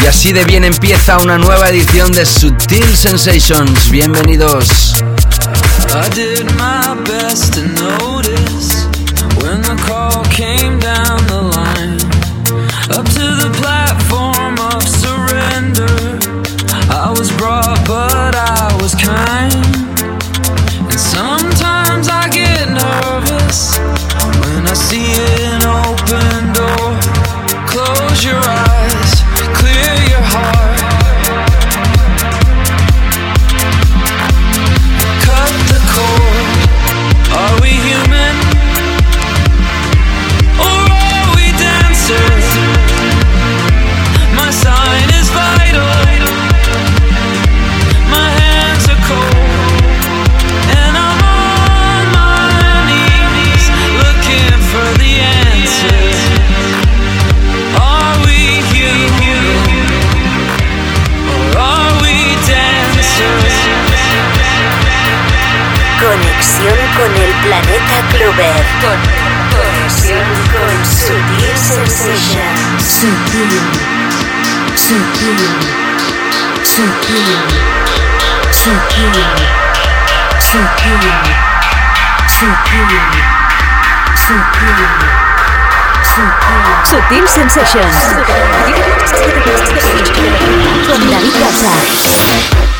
Y así de bien empieza una nueva edición de Sutil Sensations. Bienvenidos. Con Sutil Sensations. Sutil. Sutil. Sutil. Sutil. Sutil. Sutil. Sutil. Sutil Sensations. Con David Casa.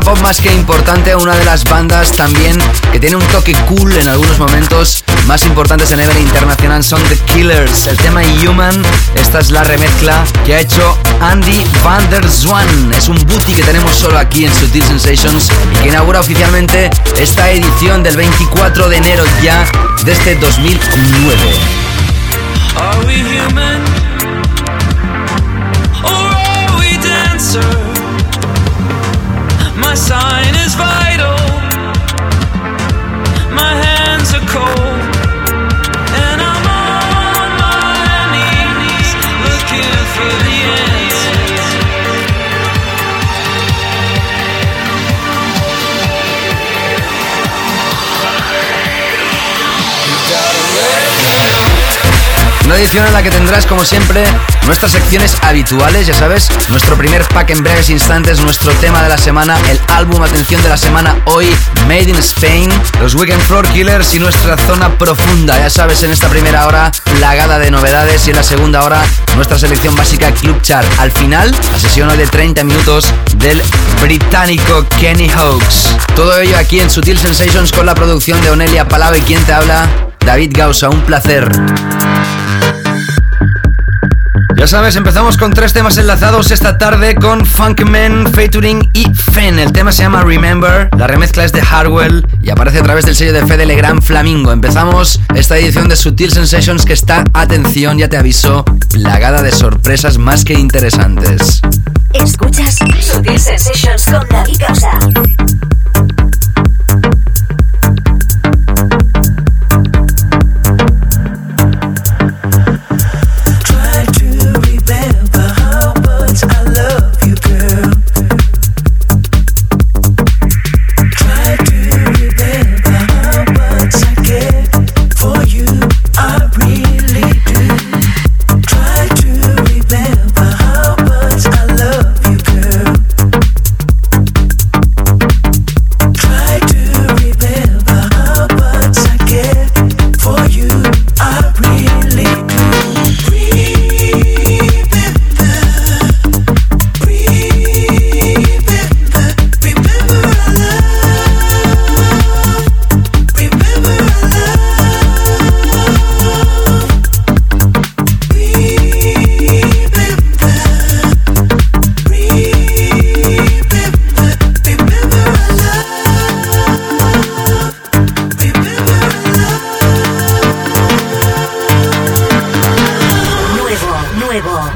Pop más que importante, una de las bandas también que tiene un toque cool en algunos momentos más importantes a nivel internacional son The Killers. El tema Human, esta es la remezcla que ha hecho Andy van der Zwan. Es un booty que tenemos solo aquí en Sutil Sensations y que inaugura oficialmente esta edición del 24 de enero ya de este 2009. Are we human? Or are we? My sign is vital. My hands are cold. Una edición en la que tendrás, como siempre, nuestras secciones habituales, ya sabes, nuestro primer pack en breves instantes, nuestro tema de la semana, el álbum atención de la semana hoy, Made in Spain, los Weekend Floor Killers y nuestra zona profunda, ya sabes, en esta primera hora, plagada de novedades y en la segunda hora, nuestra selección básica Club Chart. Al final, la sesión hoy de 30 minutos del británico Kenny Hawks. Todo ello aquí en Sutil Sensations con la producción de Onelia Palau y quien te habla, David Gausa, un placer. Ya sabes, empezamos con tres temas enlazados esta tarde con Funkman, Featuring y Fen. El tema se llama Remember, la remezcla es de Harwell y aparece a través del sello de Fede Legrand Flamingo. Empezamos esta edición de Sutil Sensations que está, atención, ya te aviso, plagada de sorpresas más que interesantes. Escuchas Sutil Sensations con David Causa.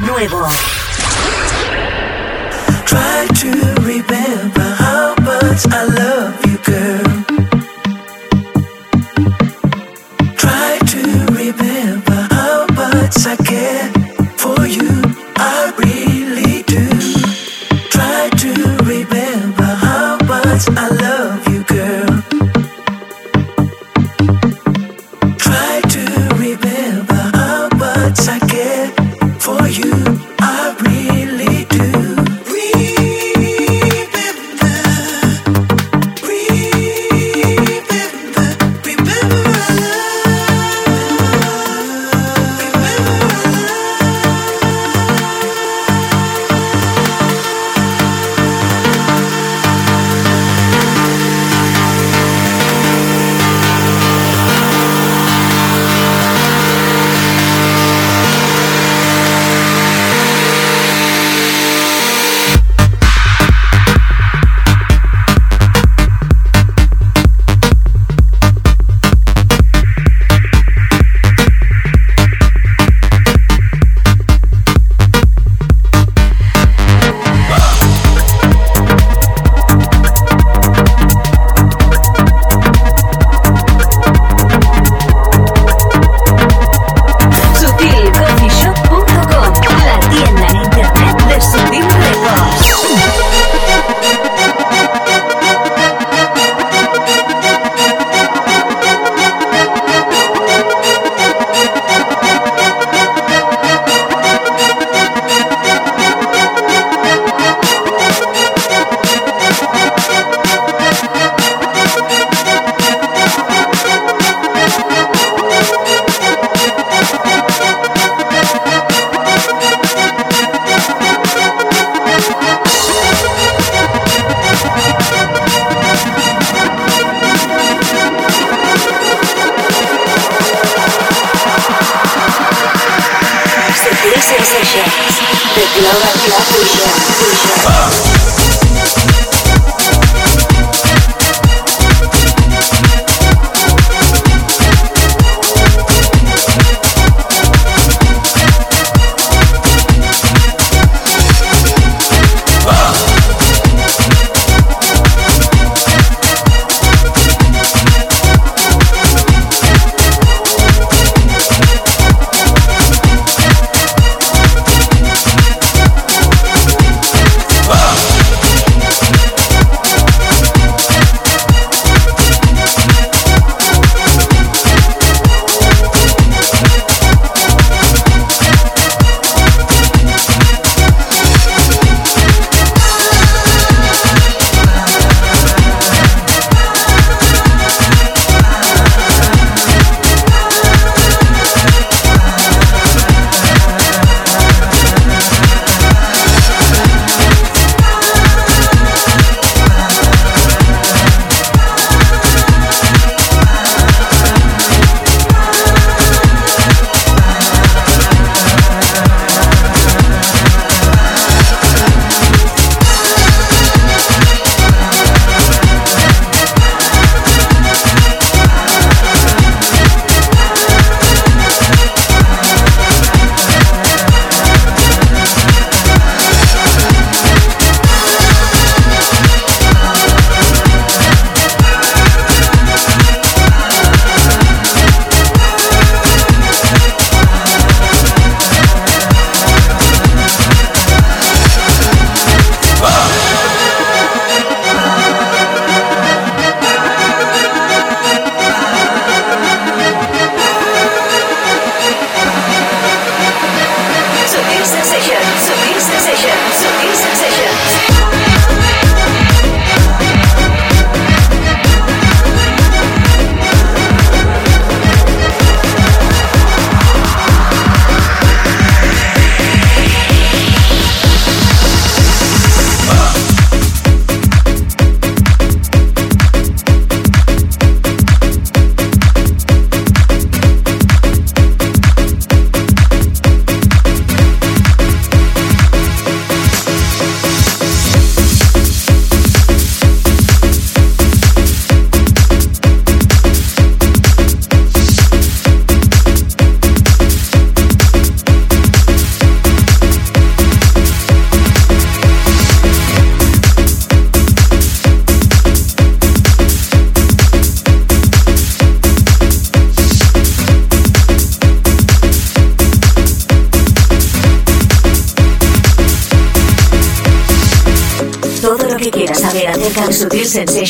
nuevo. Try to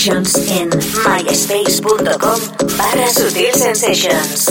En myspace.com barra Sutil Sensations.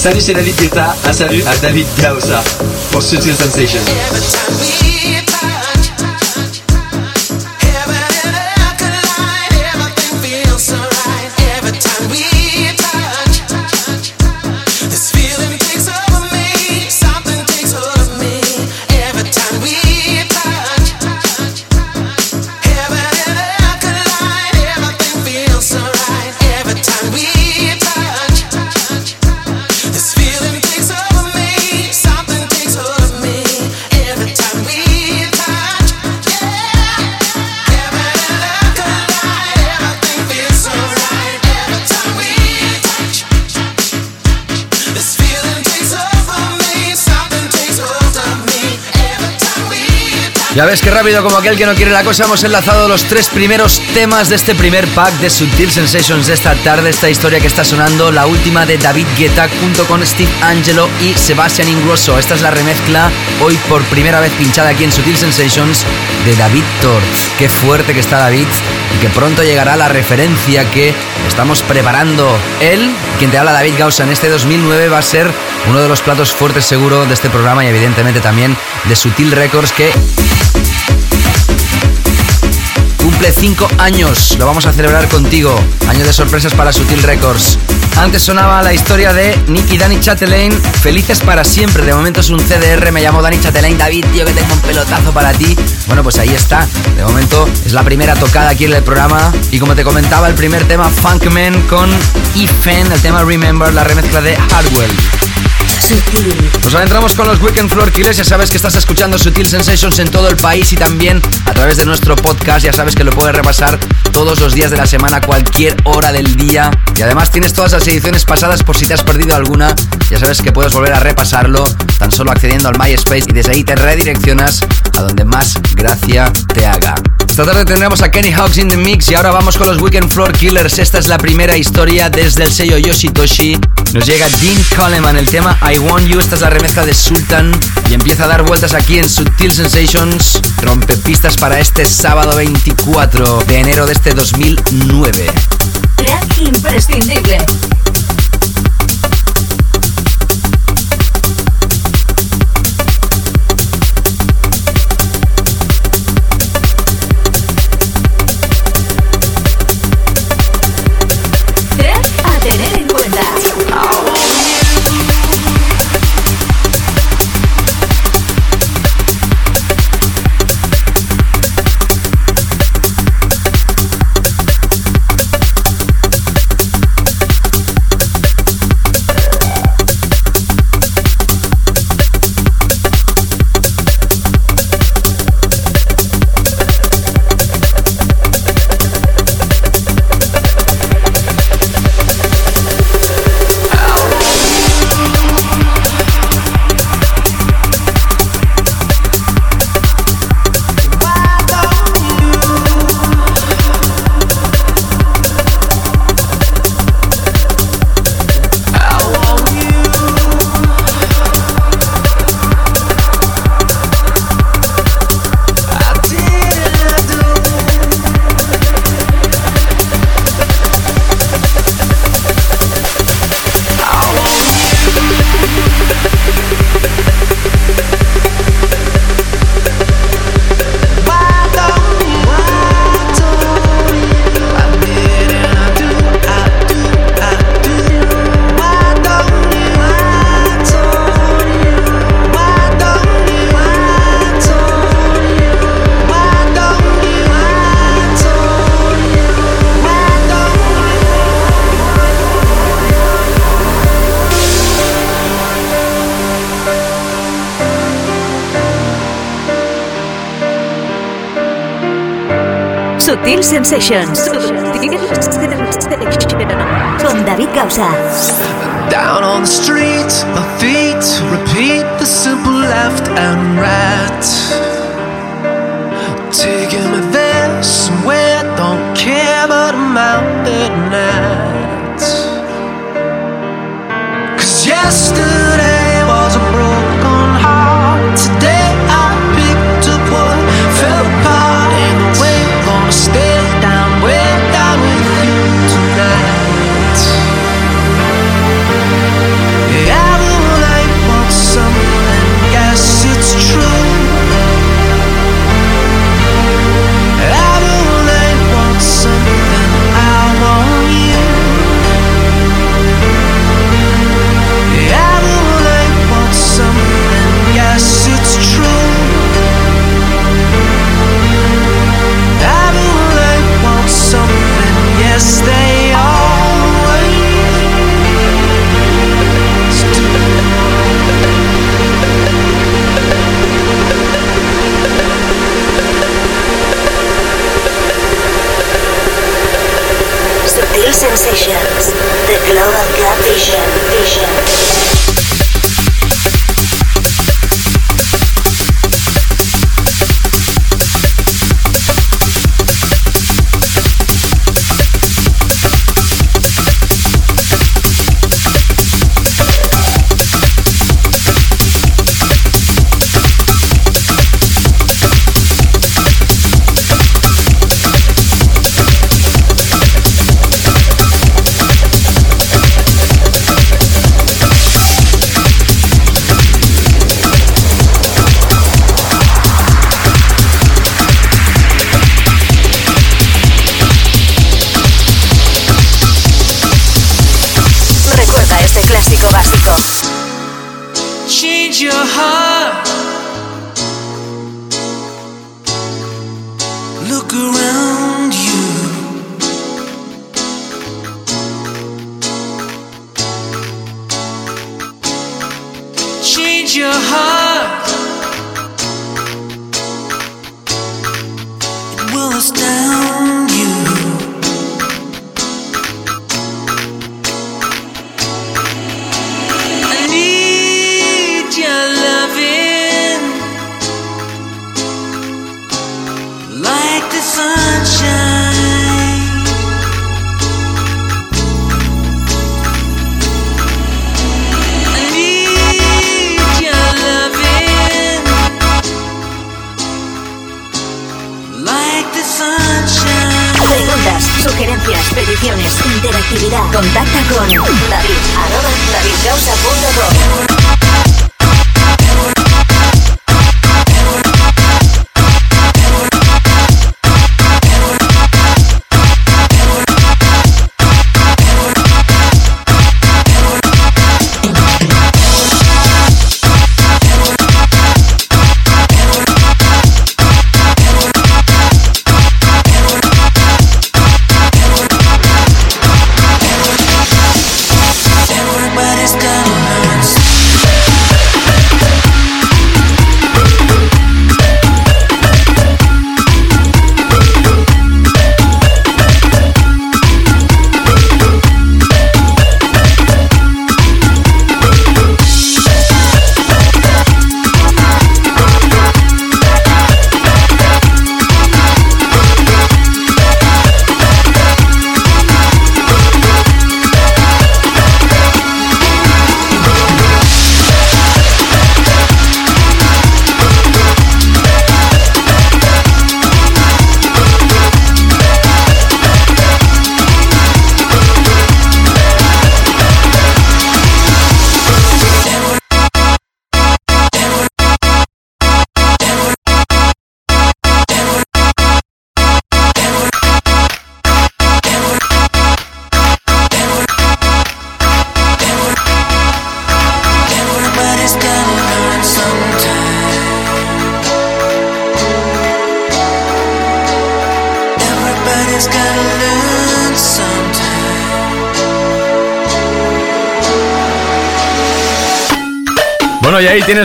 Salut, c'est David Guetta. Un salut à David Gaosa pour Sutil Sensation. Ya ves que rápido como aquel que no quiere la cosa hemos enlazado los tres primeros temas de este primer pack de Subtil Sensations de esta tarde, esta historia que está sonando, la última de David Guetta junto con Steve Angelo y Sebastian Ingrosso. Esta es la remezcla hoy por primera vez pinchada aquí en Sutil Sensations de David Thor. Qué fuerte que está David y que pronto llegará la referencia que estamos preparando. Él, quien te habla David Gausa en este 2009, va a ser uno de los platos fuertes seguro de este programa y evidentemente también de Sutil Records que cumple 5 años. Lo vamos a celebrar contigo. Año de sorpresas para Sutil Records. Antes sonaba la historia de Nicky Danny Chatelain, Felices para siempre. De momento es un CDR, me llamo Danny Chatelain. David, tío, que tengo un pelotazo para ti. Bueno, pues ahí está. De momento es la primera tocada aquí en el programa. Y como te comentaba, el primer tema Funkman con Ifen, el tema Remember, la remezcla de Hardwell. Nos adentramos con los Weekend Floor Killers. Ya sabes que estás escuchando Sutil Sensations en todo el país y también a través de nuestro podcast. Ya sabes que lo puedes repasar todos los días de la semana, cualquier hora del día. Y además tienes todas las ediciones pasadas por si te has perdido alguna. Ya sabes que puedes volver a repasarlo tan solo accediendo al MySpace y desde ahí te redireccionas a donde más gracia te haga. Esta tarde tendremos a Kenny Hawks in the Mix y ahora vamos con los Weekend Floor Killers. Esta es la primera historia desde el sello Yoshitoshi. Nos llega Dean Coleman, el tema I Want You. Esta es la remezcla de Sultan y empieza a dar vueltas aquí en Sutil Sensations. Rompe pistas para este sábado 24 de enero de este 2009. Track imprescindible. Sutil your heart.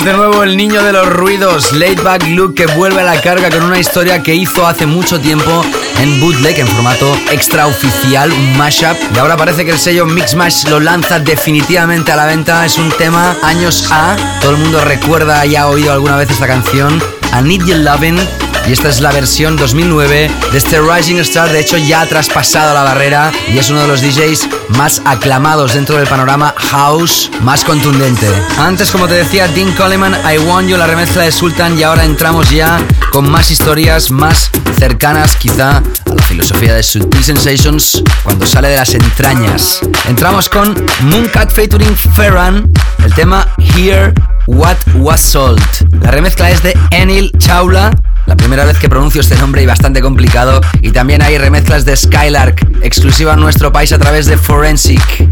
De nuevo el niño de los ruidos, Laidback Luke, que vuelve a la carga con una historia que hizo hace mucho tiempo en bootleg, en formato extraoficial, un mashup. Y ahora parece que el sello Mixmash lo lanza definitivamente a la venta. Es un tema años A. Todo el mundo recuerda y ha oído alguna vez esta canción. I Need Your Lovin' y esta es la versión 2009 de este Rising Star. De hecho, ya ha traspasado la barrera y es uno de los DJs más aclamados dentro del panorama house más contundente. Antes, como te decía, Dean Coleman, I Want You, la remezcla de Sultan, y ahora entramos ya con más historias más cercanas, quizá, a la filosofía de Subtil Sensations cuando sale de las entrañas. Entramos con Mooncat featuring Ferran, el tema Here What Was Sold. La remezcla es de Enil Chaula la primera vez que pronuncio este nombre y bastante complicado. Y también hay remezclas de Skylark, exclusiva en nuestro país a través de Forensic.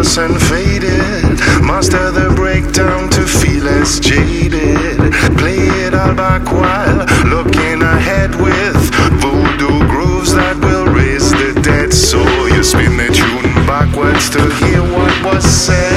And faded. Master the breakdown to feel less jaded. Play it all back while looking ahead with voodoo grooves that will raise the dead. So you spin the tune backwards to hear what was said.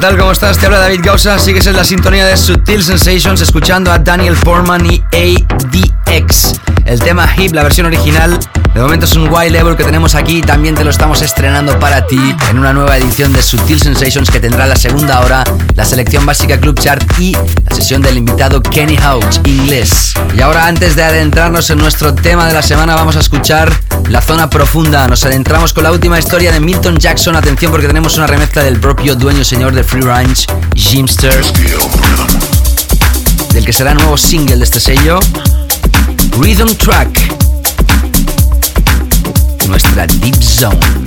Tal? ¿Cómo estás? Te habla David Gausa. Sigues en la sintonía de Sutil Sensations escuchando a Daniel Foreman y ADX. El tema Hip, la versión original, de momento es un wild level que tenemos aquí. También te lo estamos estrenando para ti en una nueva edición de Sutil Sensations que tendrá la segunda hora, la selección básica Club Chart y la sesión del invitado Kenny Houch, inglés. Y ahora, antes de adentrarnos en nuestro tema de la semana, vamos a escuchar la zona profunda. Nos adentramos con la última historia de Milton Jackson. Atención, porque tenemos una remezcla del propio dueño señor de Free Range, Jimster, del que será nuevo single de este sello, Rhythm Track nuestra Deep Zone.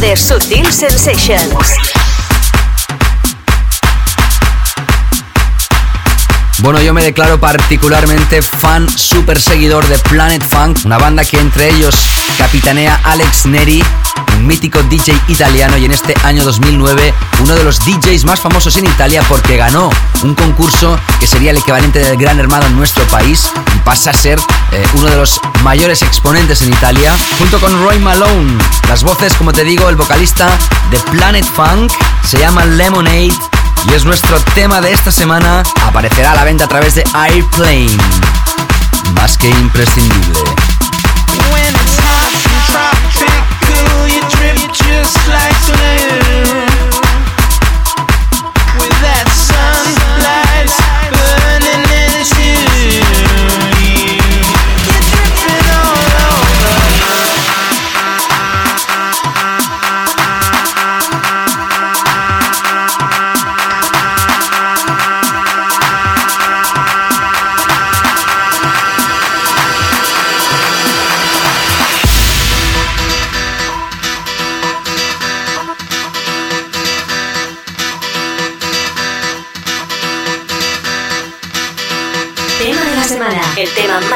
De Sutil Sensations. Bueno, yo me declaro particularmente fan, super seguidor de Planet Funk, una banda que entre ellos capitanea Alex Neri, un mítico DJ italiano y en este año 2009 uno de los DJs más famosos en Italia porque ganó un concurso que sería el equivalente del Gran Hermano en nuestro país pasa a ser eh, uno de los mayores exponentes en Italia, junto con Roy Malone. Las voces, como te digo, el vocalista de Planet Funk se llama Lemonade y es nuestro tema de esta semana. Aparecerá a la venta a través de Airplane. Más que imprescindible.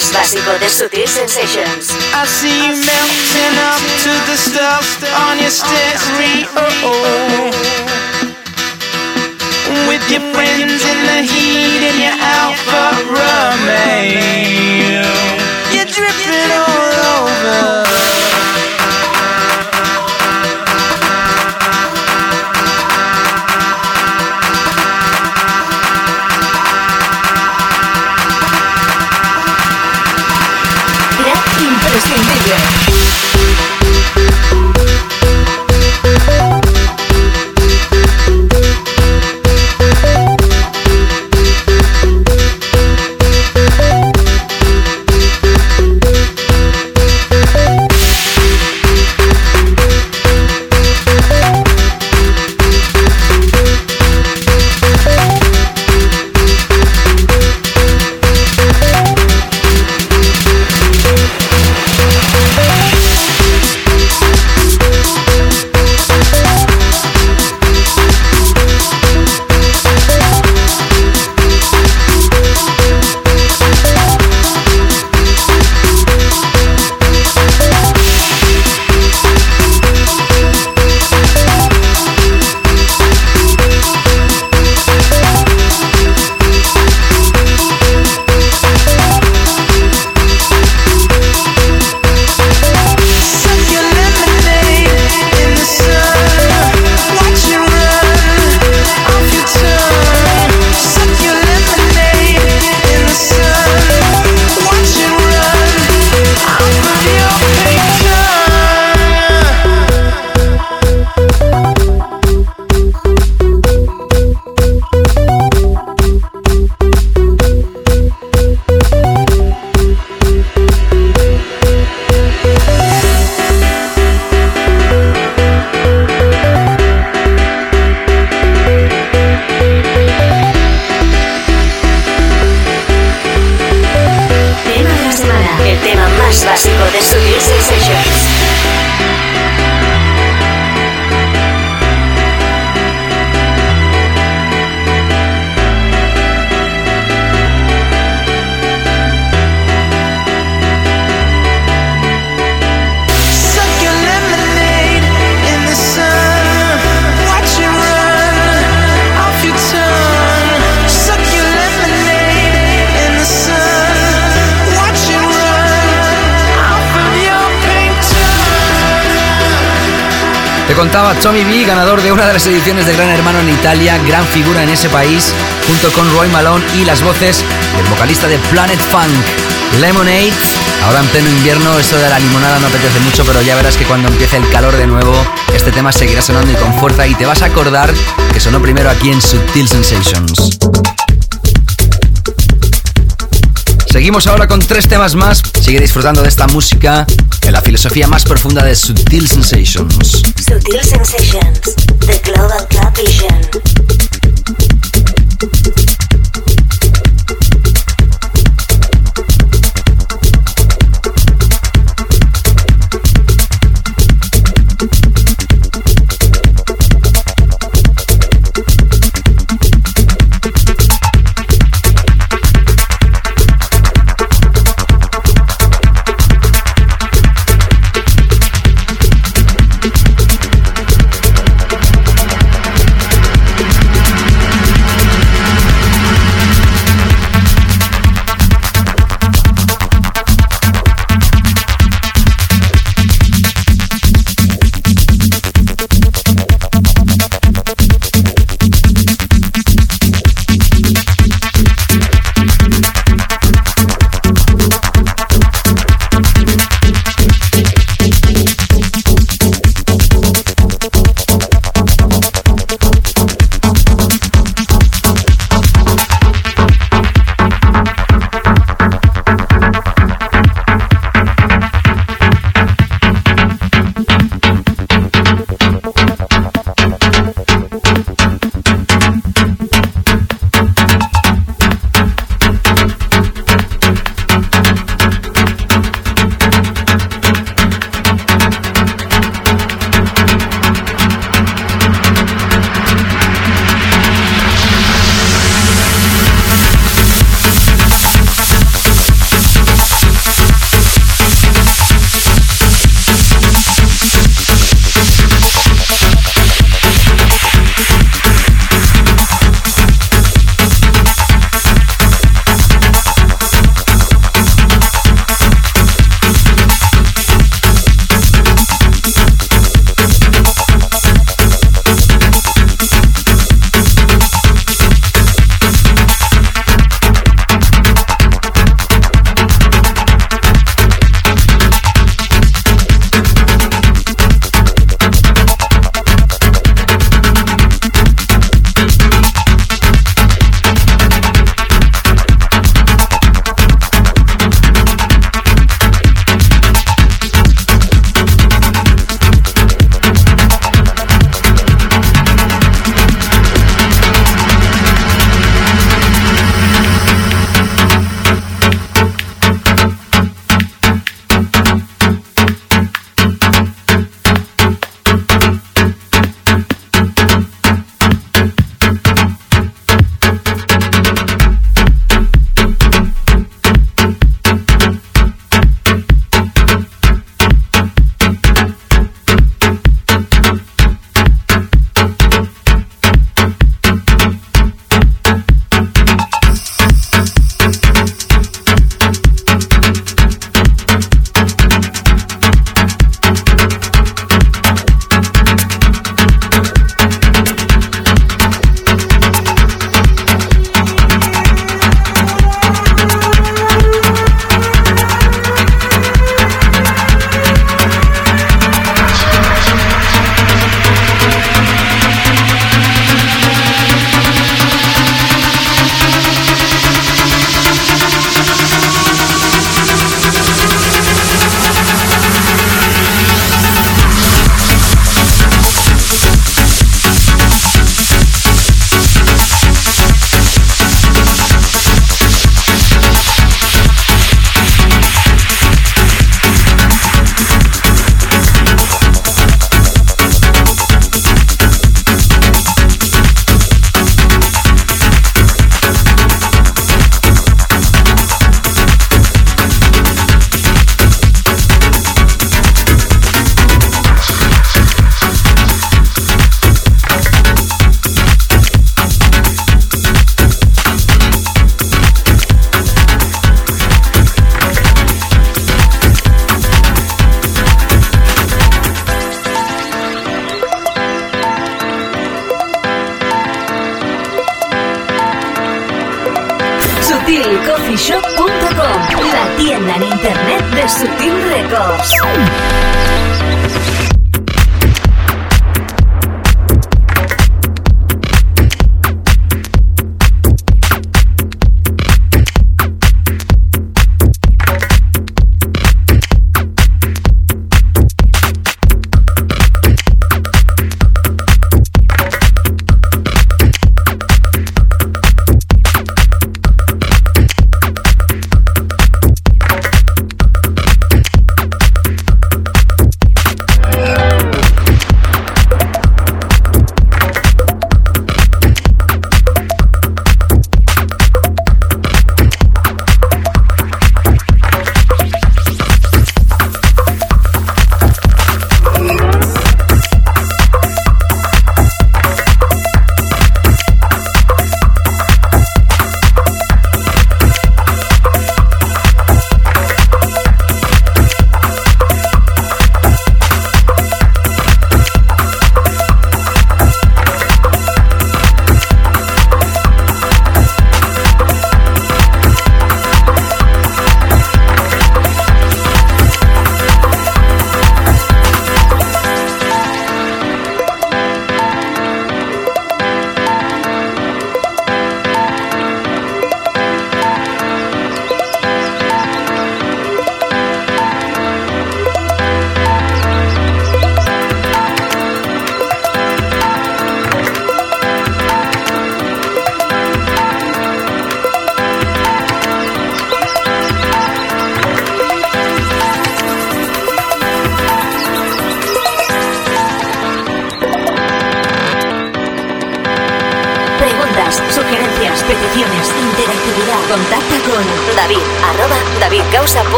más básico de Sutil Sensations. I see you melting up to the stuff on your stereo. With your friends in the heat and your Alfa Romeo. You're dripping all over. Gran figura en ese país, junto con Roy Malone y las voces del vocalista de Planet Funk, Lemonade. Ahora en pleno invierno, esto de la limonada no apetece mucho, pero ya verás que cuando empiece el calor de nuevo, este tema seguirá sonando y con fuerza y te vas a acordar que sonó primero aquí en Subtil Sensations. Seguimos ahora con tres temas más. Sigue disfrutando de esta música en la filosofía más profunda de Subtil Sensations. Subtil Sensations, The Global Club Vision.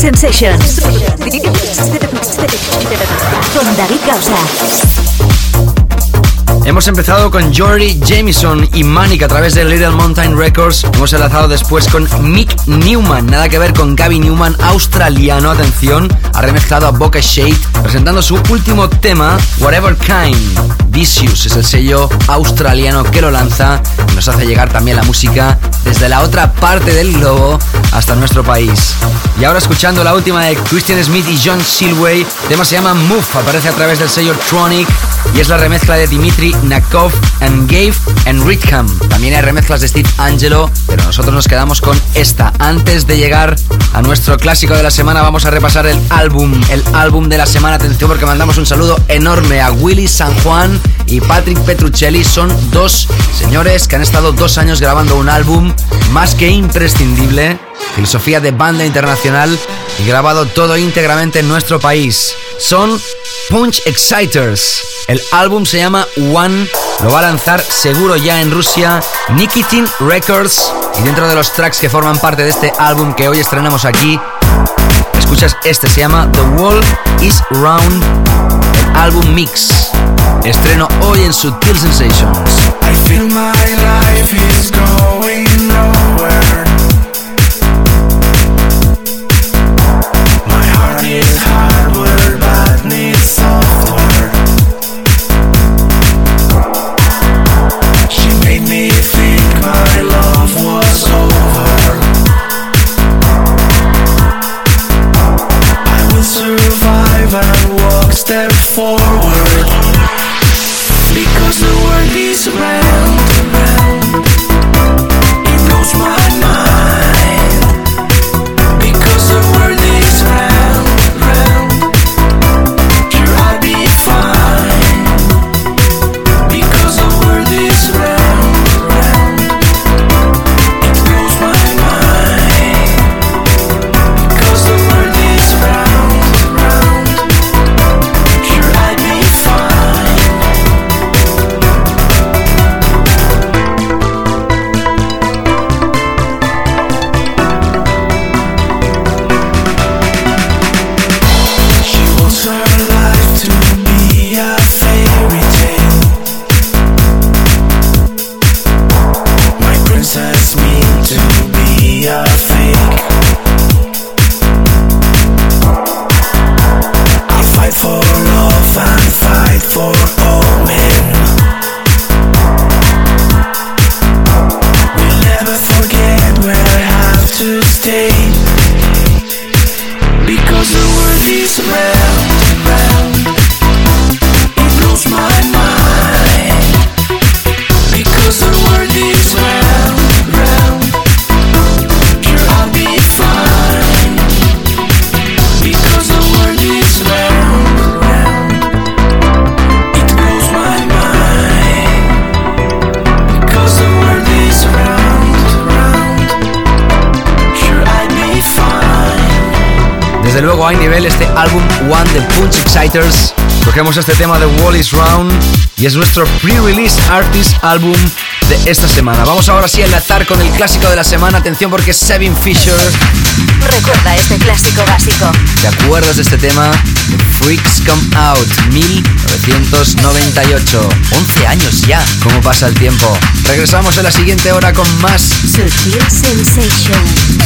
Sensations. Con David Causa. Hemos empezado con Jory Jameson y Manic a través de Little Mountain Records. Hemos enlazado después con Mick Newman, nada que ver con Gavin Newman, australiano, atención, ha remezclado a Boca Shade, presentando su último tema, Whatever Kind. Vicious es el sello australiano que lo lanza y nos hace llegar también la música desde la otra parte del globo hasta nuestro país. Y ahora escuchando la última de Christian Smith y John Silway, el tema se llama Move, aparece a través del sello Tronic y es la remezcla de Dimitri Nakov and Gabe and Rickham. También hay remezclas de Steve Angelo, pero nosotros nos quedamos con esta. Antes de llegar a nuestro clásico de la semana, vamos a repasar el álbum, el álbum de la semana. Atención porque mandamos un saludo enorme a Willy San Juan y Patrick Petruccelli. Son dos señores que han estado dos años grabando un álbum más que imprescindible. Filosofía de banda internacional y grabado todo íntegramente en nuestro país. Son Punch Exciters. El álbum se llama One. Lo va a lanzar seguro ya en Rusia Nikitin Records. Y dentro de los tracks que forman parte de este álbum que hoy estrenamos aquí, escuchas este, se llama The Wall is Round. El álbum Mix. Estreno hoy en Sutil Sensations. Cogemos este tema de Wall is Round y es nuestro pre-release artist álbum de esta semana. Vamos ahora sí a enlazar con el clásico de la semana. Atención porque es Sevin Fisher. Recuerda este clásico básico. ¿Te acuerdas de este tema? The Freaks Come Out, 1998. 11 años ya. ¿Cómo pasa el tiempo? Regresamos en la siguiente hora con más Sutil Sensations.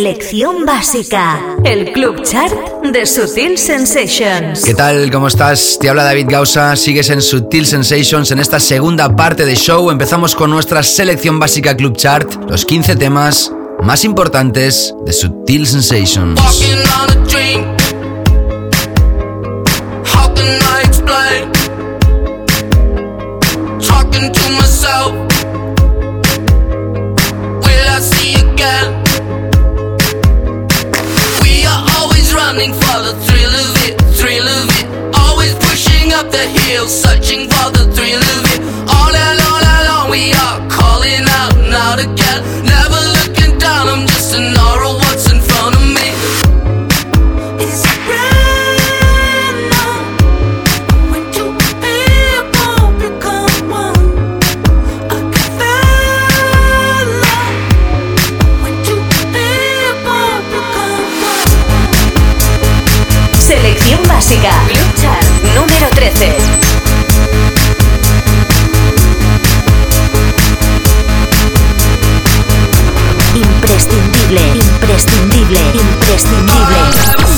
Selección básica. El club chart de Sutil Sensations. ¿Qué tal? ¿Cómo estás? Te habla David Gausa. Sigues en Sutil Sensations en esta segunda parte de show. Empezamos con nuestra selección básica club chart. Los 15 temas más importantes de Sutil Sensations. to myself, will I see again? Running for the thrill of it, thrill of it. Always pushing up the hill, searching for the thrill of it. All alone, alone, we are calling out now again. número 13. Imprescindible, imprescindible, imprescindible.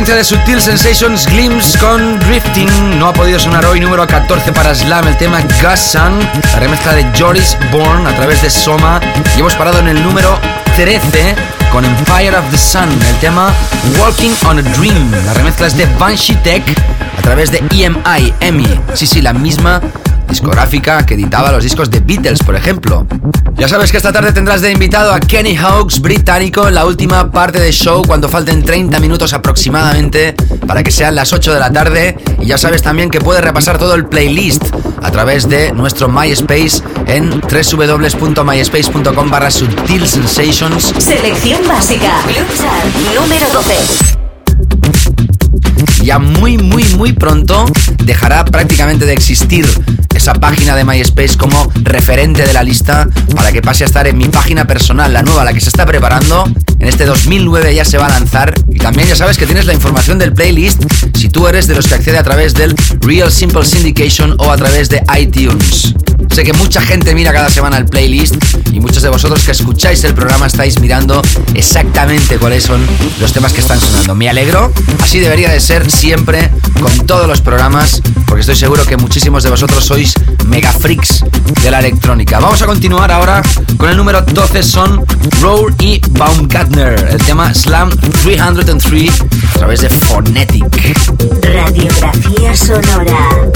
15 de Sutil Sensations, Glimpse con Drifting. No ha podido sonar hoy. Número 14 para Slam, el tema Gassan. La remezcla de Joris Bourne a través de Soma. Y hemos parado en el número 13 con Empire of the Sun, el tema Walking on a Dream. La remezcla es de Banshee Tech a través de EMI, EMI. Sí, sí, la misma discográfica que editaba los discos de Beatles, por ejemplo. Ya sabes que esta tarde tendrás de invitado a Kenny Hawks, británico, en la última parte del show, cuando falten 30 minutos aproximadamente para que sean las 8 de la tarde. Y ya sabes también que puedes repasar todo el playlist a través de nuestro MySpace en www.myspace.com barra Subtil Sensations. Selección básica. Número 12. Ya muy, muy, muy pronto dejará prácticamente de existir esa página de MySpace como referente de la lista para que pase a estar en mi página personal, la nueva, la que se está preparando. En este 2009 ya se va a lanzar. Y también ya sabes que tienes la información del playlist si tú eres de los que accede a través del Real Simple Syndication o a través de iTunes. Sé que mucha gente mira cada semana el playlist y muchos de vosotros que escucháis el programa estáis mirando exactamente cuáles son los temas que están sonando. Me alegro, así debería de ser siempre con todos los programas, porque estoy seguro que muchísimos de vosotros sois mega freaks de la electrónica. Vamos a continuar ahora con el número 12 son Roar y Baumgartner, el tema Slam 303 a través de Phonetic. Radiografía sonora.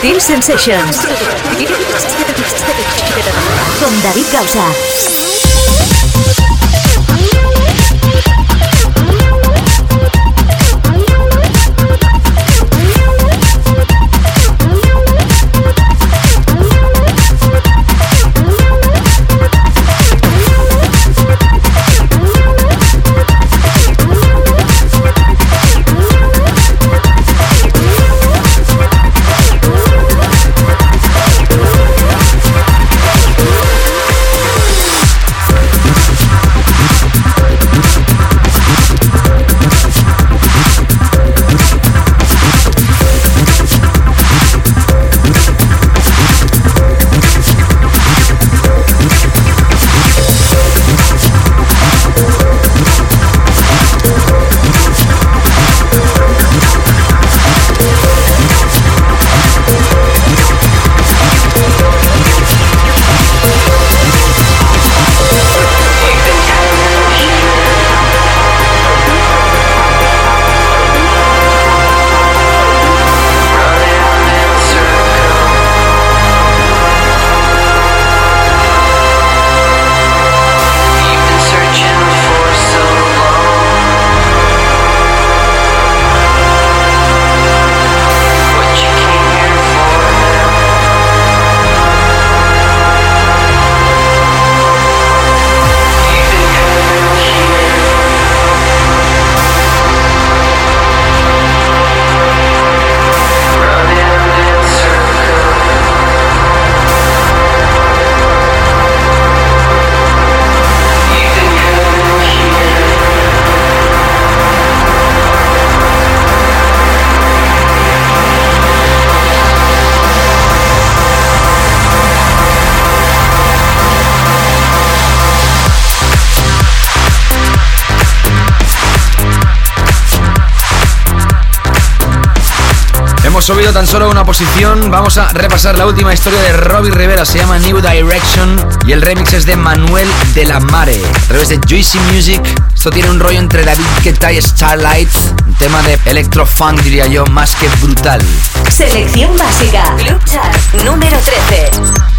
Sutil Sensations. Con David Gausa. Subido tan solo una posición. Vamos a repasar la última historia de Robbie Rivera. Se llama New Direction y el remix es de Manuel de la Mare. A través de Juicy Music. Esto tiene un rollo entre David Guetta y Starlight. Un tema de electrofunk, diría yo, más que brutal. Selección básica. Club Chart número 13.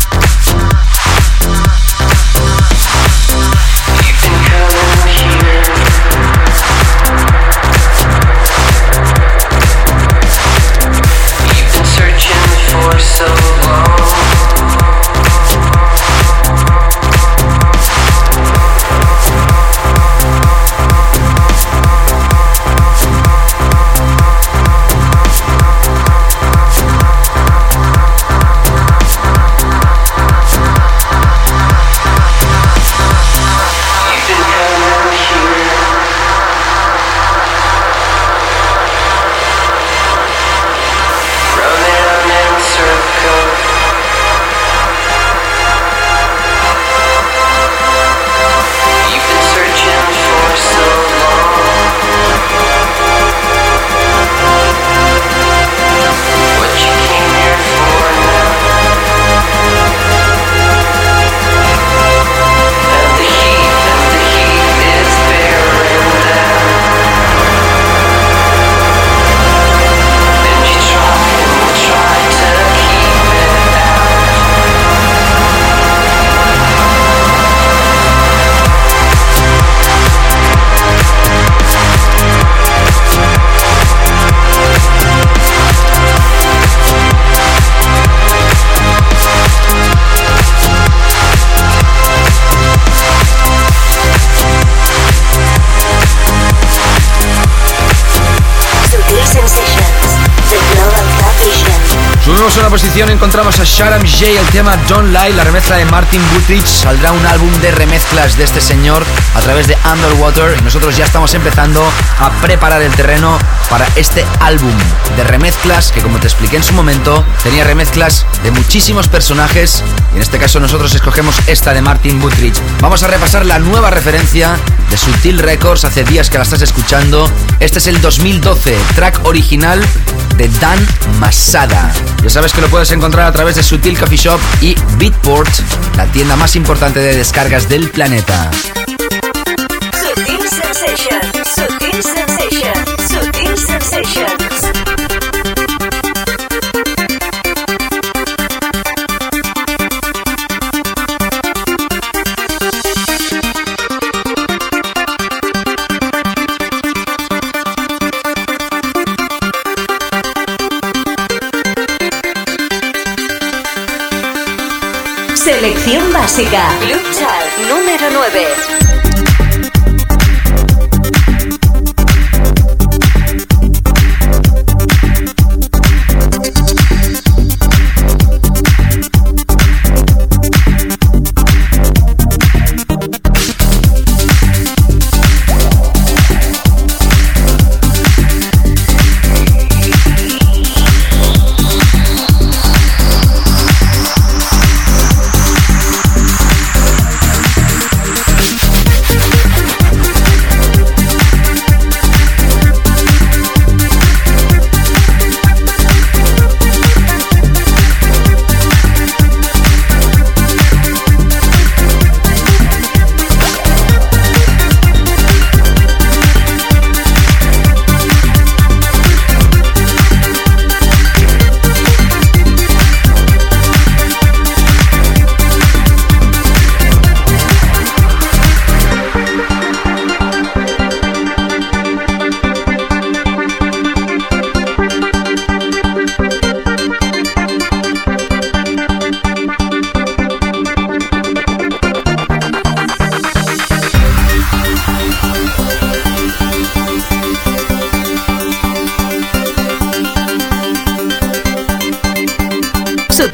Posición encontramos a Sharam J, el tema Don't Lie, la remezcla de Martin Butrich. Saldrá un álbum de remezclas de este señor a través de Underwater y nosotros ya estamos empezando a preparar el terreno para este álbum de remezclas que como te expliqué en su momento tenía remezclas de muchísimos personajes y en este caso nosotros escogemos esta de Martin Butrich. Vamos a repasar la nueva referencia de Sutil Records, hace días que la estás escuchando. Este es el 2012, track original de Dan Masada. Ya sabes que lo puedes encontrar a través de Sutil Coffee Shop y Beatport, la tienda más importante de descargas del planeta. Sutil Sensation, Selección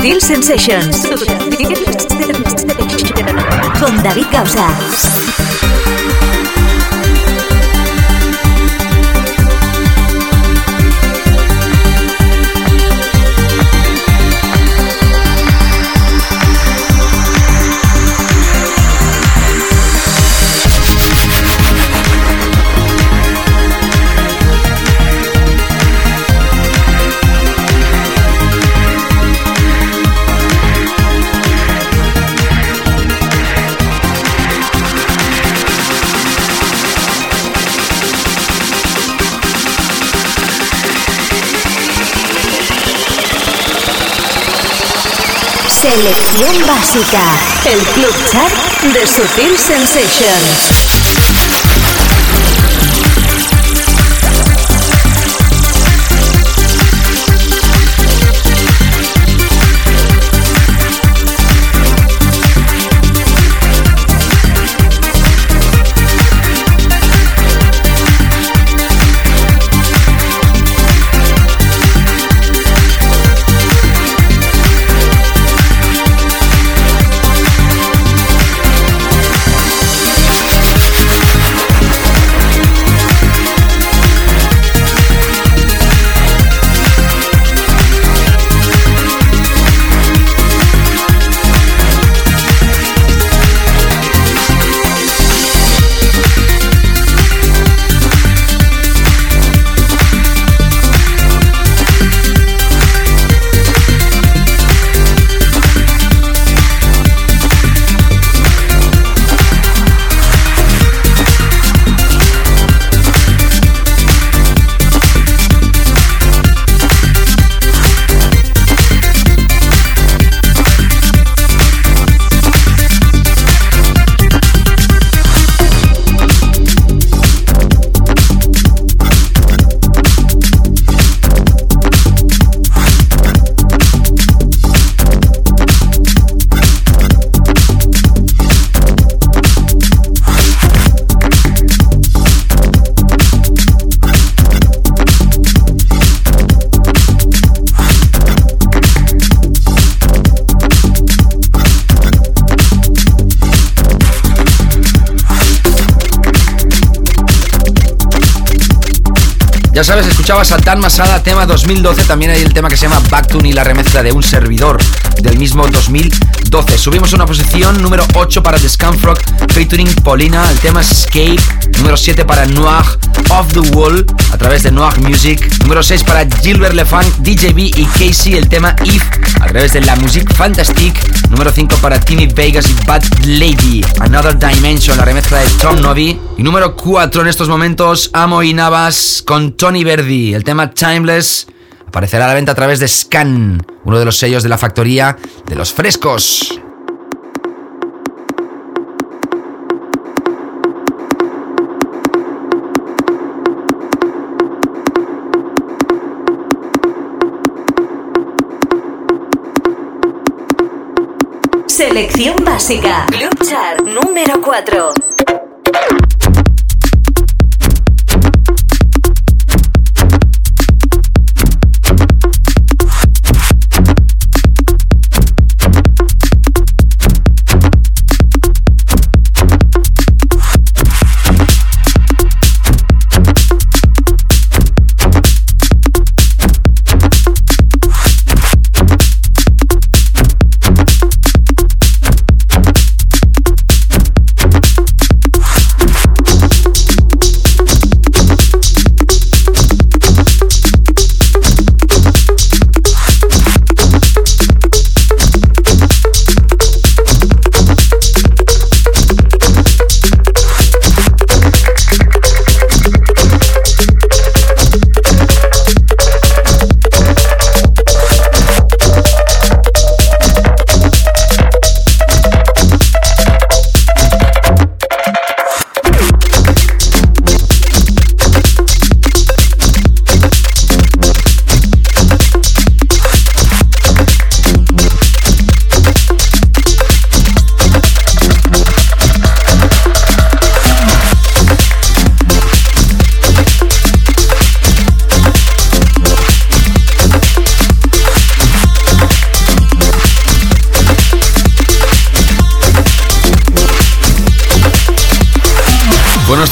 Sutil Sensations. Con David Causa. Selección básica. El club chat de Sutil Sensations. Ya sabes, escuchabas a Masada, tema 2012. También hay el tema que se llama Backtune y la remezcla de un servidor del mismo 2012. Subimos una posición número 8 para The Scamfrog featuring Paulina. El tema Escape. Número 7 para Noir Off the Wall a través de Noir Music. Número 6 para Gilbert Lefang, DJB y Casey. El tema If a través de la Musique Fantastique. Número 5 para Timmy Vegas y Bad Lady. Another Dimension, la remezcla de Tom Novi. Y número 4 en estos momentos, Amo y Navas con Tony Verdi. El tema Timeless aparecerá a la venta a través de Scan, uno de los sellos de la factoría de los frescos. Selección básica. Club Chart número 4.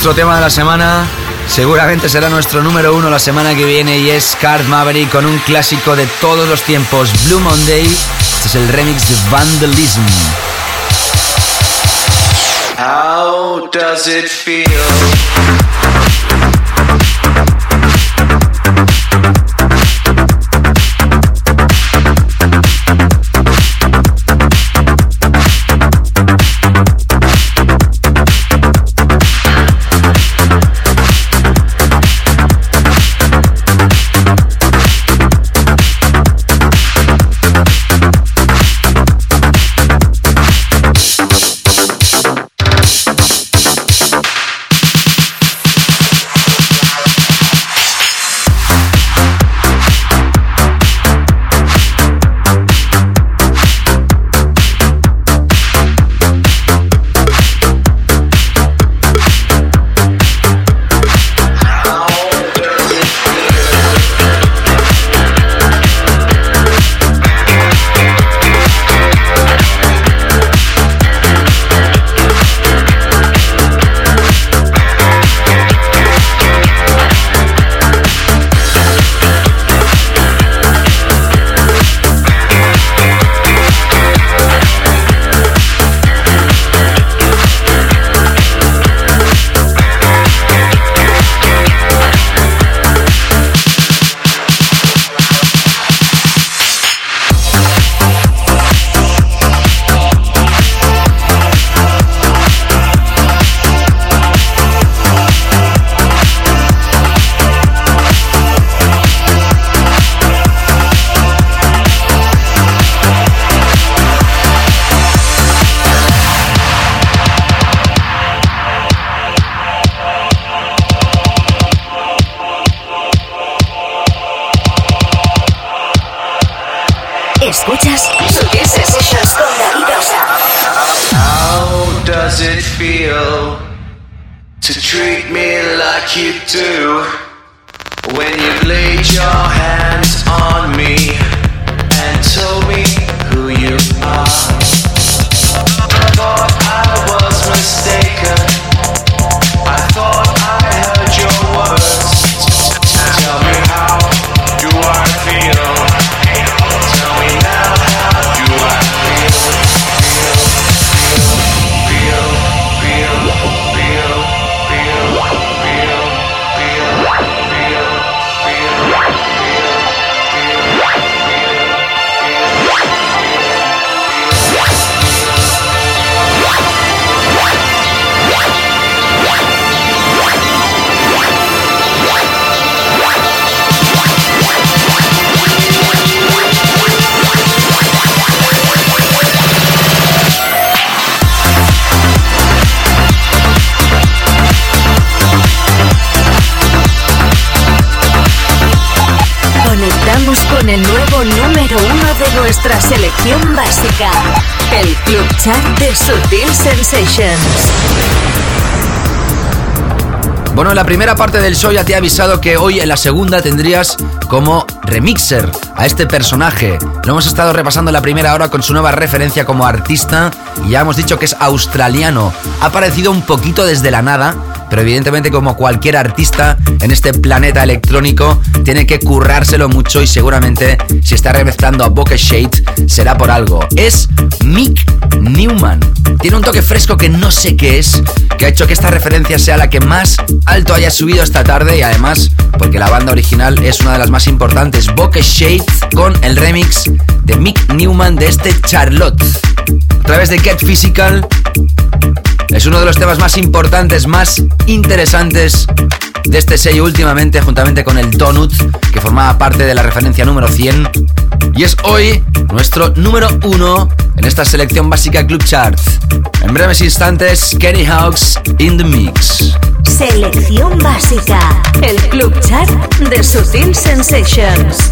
Nuestro tema de la semana, seguramente será nuestro número uno la semana que viene y es Card Maverick con un clásico de todos los tiempos, Blue Monday. Este es el remix de Vandalism. En la primera parte del show ya te he avisado que hoy en la segunda tendrías como remixer a este personaje. Lo hemos estado repasando en la primera hora con su nueva referencia como artista y ya hemos dicho que es australiano. Ha aparecido un poquito desde la nada, pero evidentemente como cualquier artista en este planeta electrónico tiene que currárselo mucho y seguramente si está remezclando a Bokeh Shade será por algo. Es Mick Newman. Tiene un toque fresco que no sé qué es, que ha hecho que esta referencia sea la que más alto haya subido esta tarde y además porque la banda original es una de las más importantes, Bokeh Shade con el remix de Mick Newman de este Charlotte. A través de Get Physical es uno de los temas más importantes, más interesantes de este sello últimamente, juntamente con el Donut, que formaba parte de la referencia número 100. Y es hoy nuestro número uno en esta selección básica Club Chart. En breves instantes, Kenny Hawks in the Mix. Selección básica, el Club Chart de Sutil Sensations.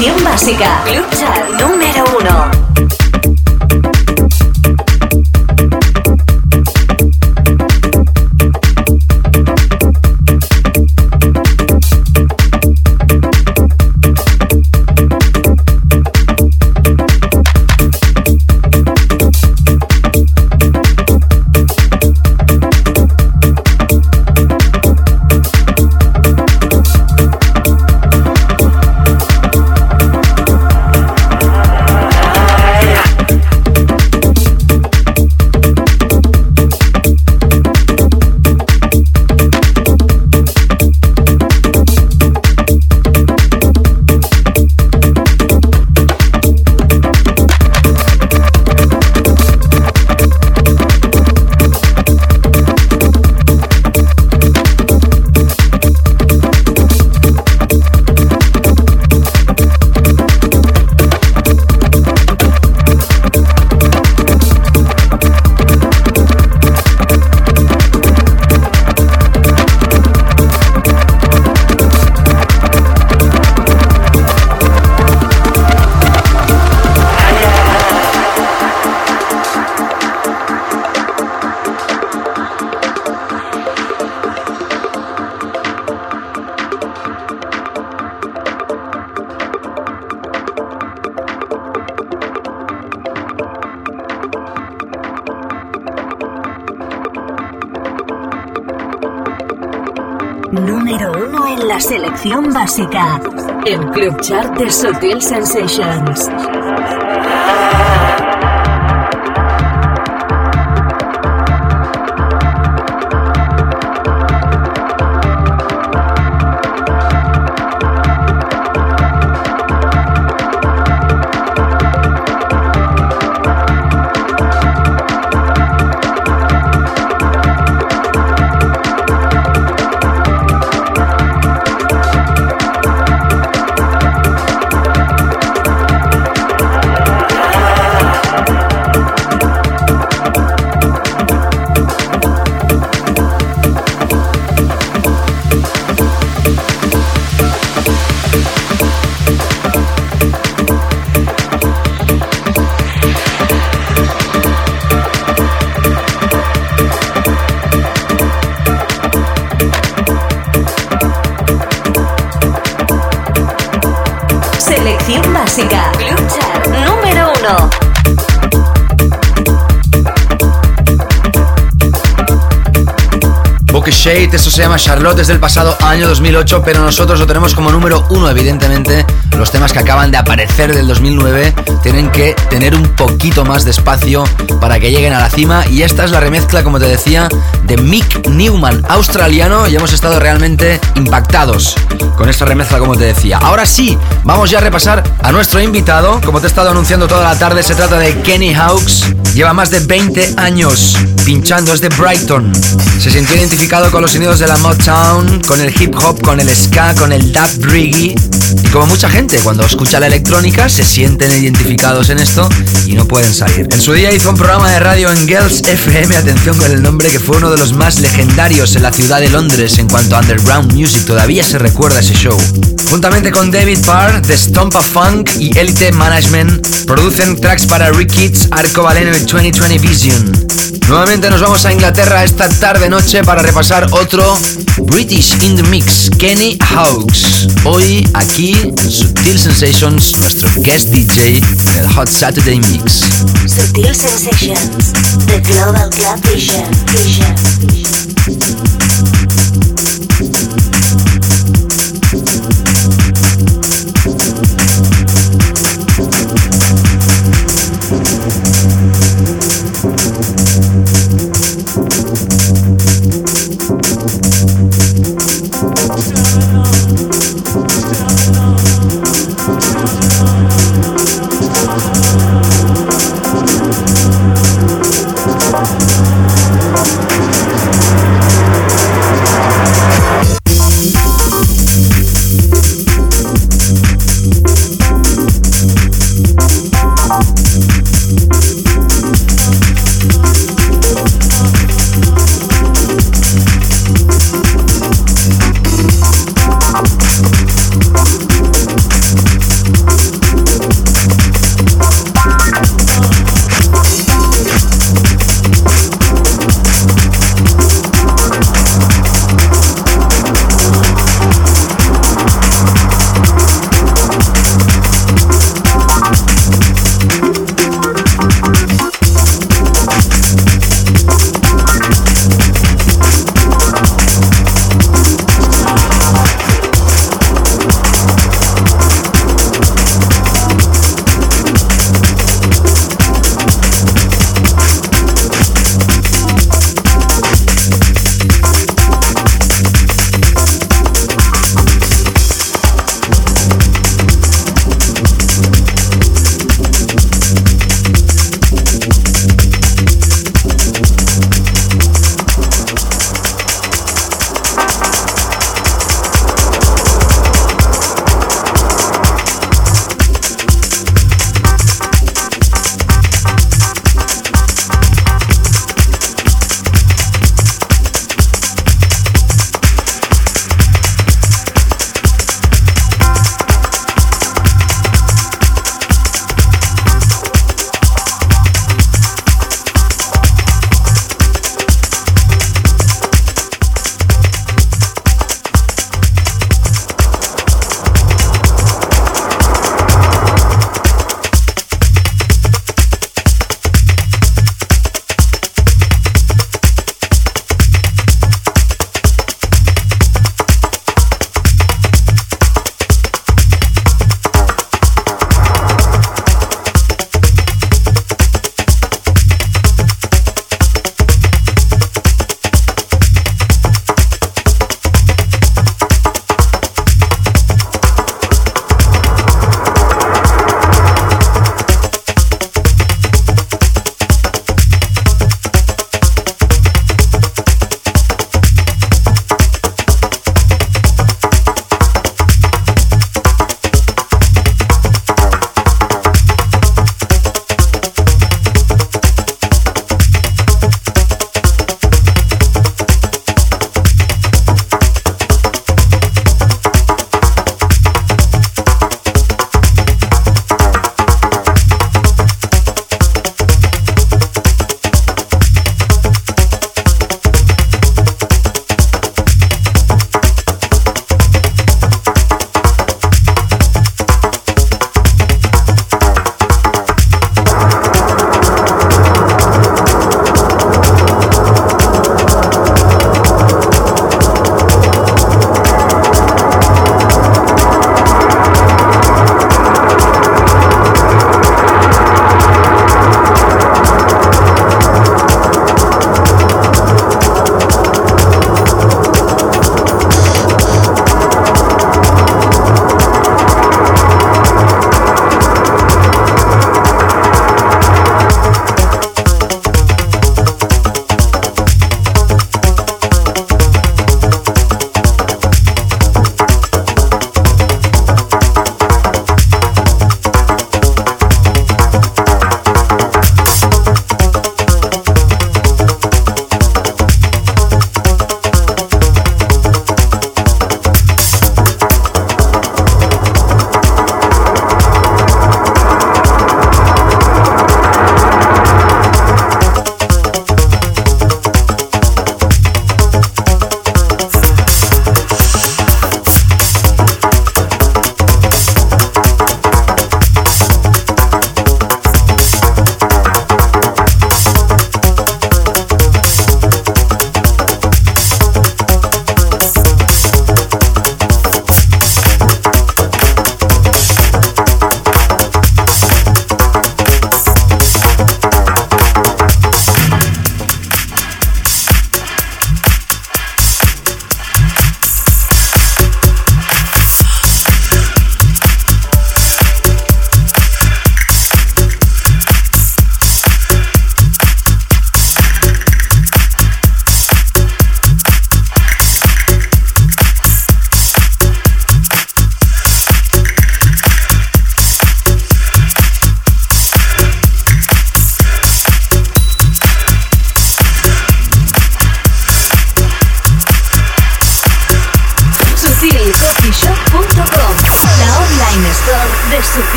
Selección básica, Club Chart número uno. Básica, el Club Chart de Sutil Sensations. Shade, esto se llama Charlotte desde el pasado año 2008, pero nosotros lo tenemos como número uno, evidentemente. Los temas que acaban de aparecer del 2009 tienen que tener un poquito más de espacio para que lleguen a la cima. Y esta es la remezcla, como te decía, de Mick Newman, australiano, y hemos estado realmente impactados con esta remezcla, como te decía. Ahora sí, vamos ya a repasar a nuestro invitado. Como te he estado anunciando toda la tarde, se trata de Kenny Hawks. Lleva más de 20 años pinchando, es de Brighton. Se sintió identificado con los sonidos de la Motown, con el hip hop, con el ska, con el dub reggae. Y como mucha gente, cuando escucha la electrónica, se sienten identificados en esto y no pueden salir. En su día hizo un programa de radio en Girls FM, atención con el nombre, que fue uno de los más legendarios en la ciudad de Londres en cuanto a underground music. Todavía se recuerda ese show. Juntamente con David Parr de Stompa Funk y Elite Management, producen tracks para Rick Arco Valeno y 2020 Vision. Nuevamente nos vamos a Inglaterra esta tarde-noche para repasar otro British in the Mix, Kenny Hawks. Hoy aquí, Subtil Sensations, nuestro guest DJ en el Hot Saturday Mix. Subtil Sensations, The Global Club Vision. Vision.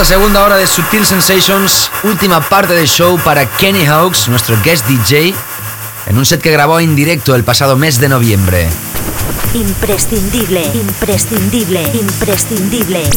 Esta segunda hora de Sutil Sensations, última parte del show para Kenny Hawks, nuestro guest DJ, en un set que grabó en directo el pasado mes de noviembre. Imprescindible, imprescindible, imprescindible.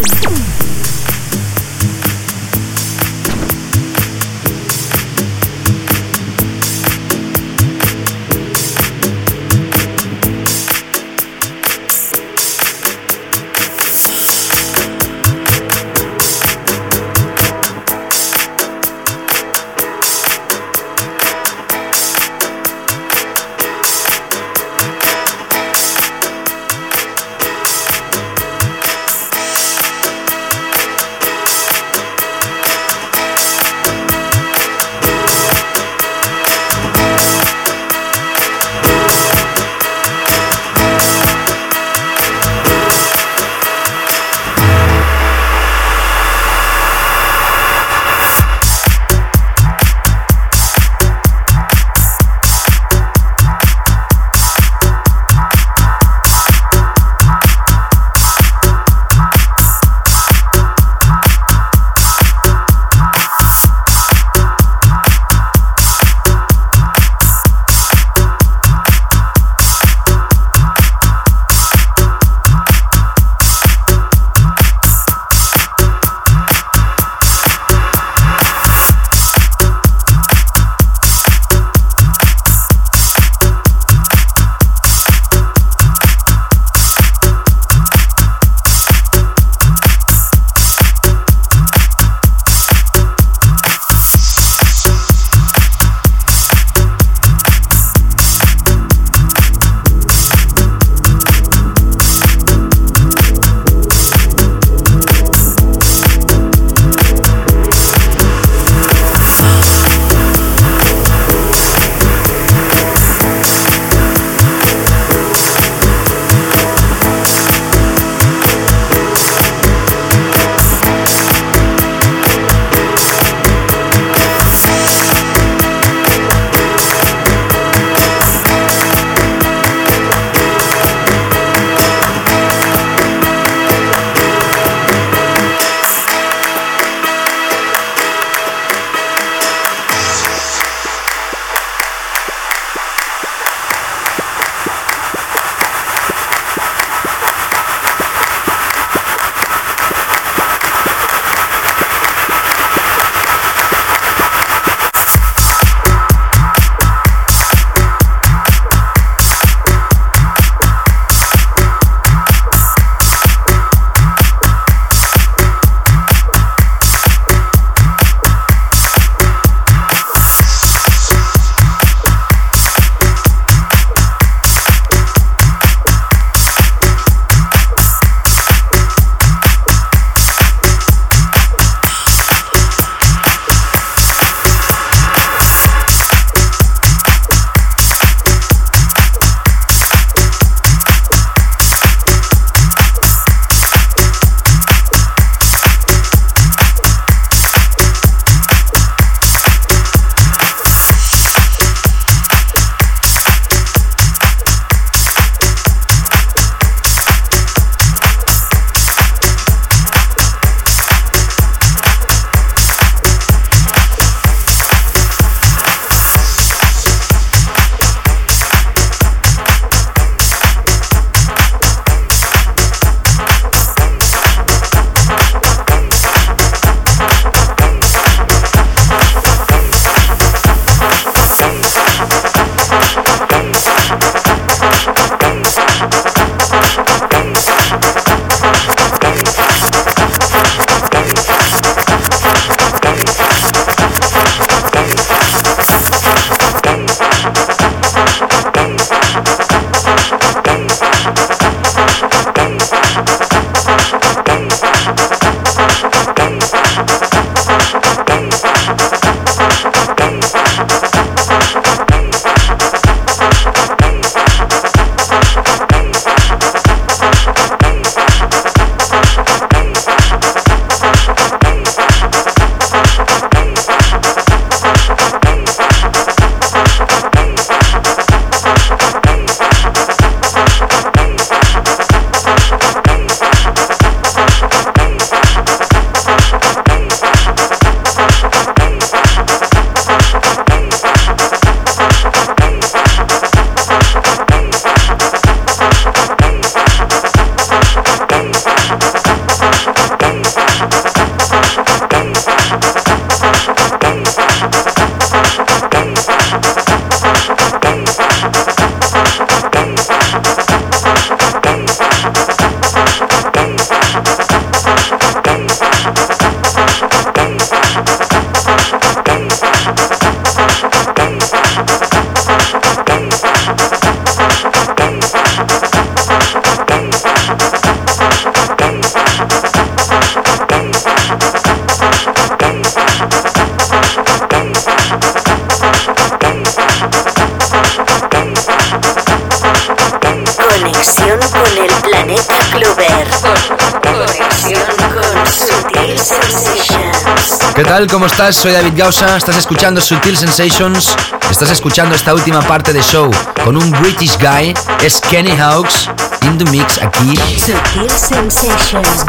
¿Qué tal? ¿Cómo estás? Soy David Gausa, estás escuchando Sutil Sensations, estás escuchando esta última parte de show con un British guy, es Kenny Hawks, in the mix aquí. Sutil Sensations.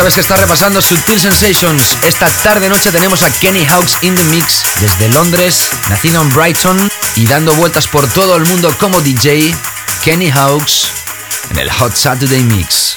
Sabes que está repasando Sutil Sensations. Esta tarde noche tenemos a Kenny Hawks in the Mix desde Londres, nacido en Brighton y dando vueltas por todo el mundo como DJ. Kenny Hawks en el Hot Saturday Mix.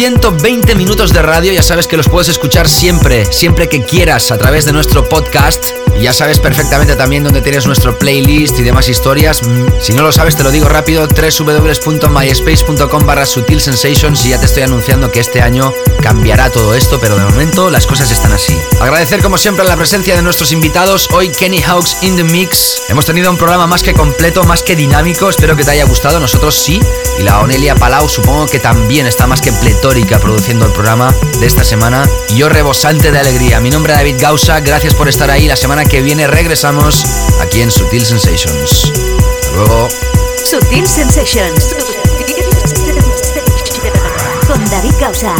120 minutos de radio. Ya sabes que los puedes escuchar siempre, siempre que quieras, a través de nuestro podcast. Ya sabes perfectamente también dónde tienes nuestro playlist y demás historias. Mm, Si no lo sabes, te lo digo rápido: www.myspace.com barra Sutil Sensations. Y ya te estoy anunciando que este año cambiará todo esto, pero de momento las cosas están así. Agradecer como siempre la presencia de nuestros invitados. Hoy Kenny Hawks in the Mix. Hemos tenido un programa más que completo, más que dinámico. Espero que te haya gustado. Nosotros sí. Y la Onelia Palau supongo que también está más que pletórica produciendo el programa de esta semana. Y yo rebosante de alegría. Mi nombre es David Gausa. Gracias por estar ahí. La semana que viene regresamos aquí en Sutil Sensations. Hasta luego. Sutil Sensations. Con David Gausa.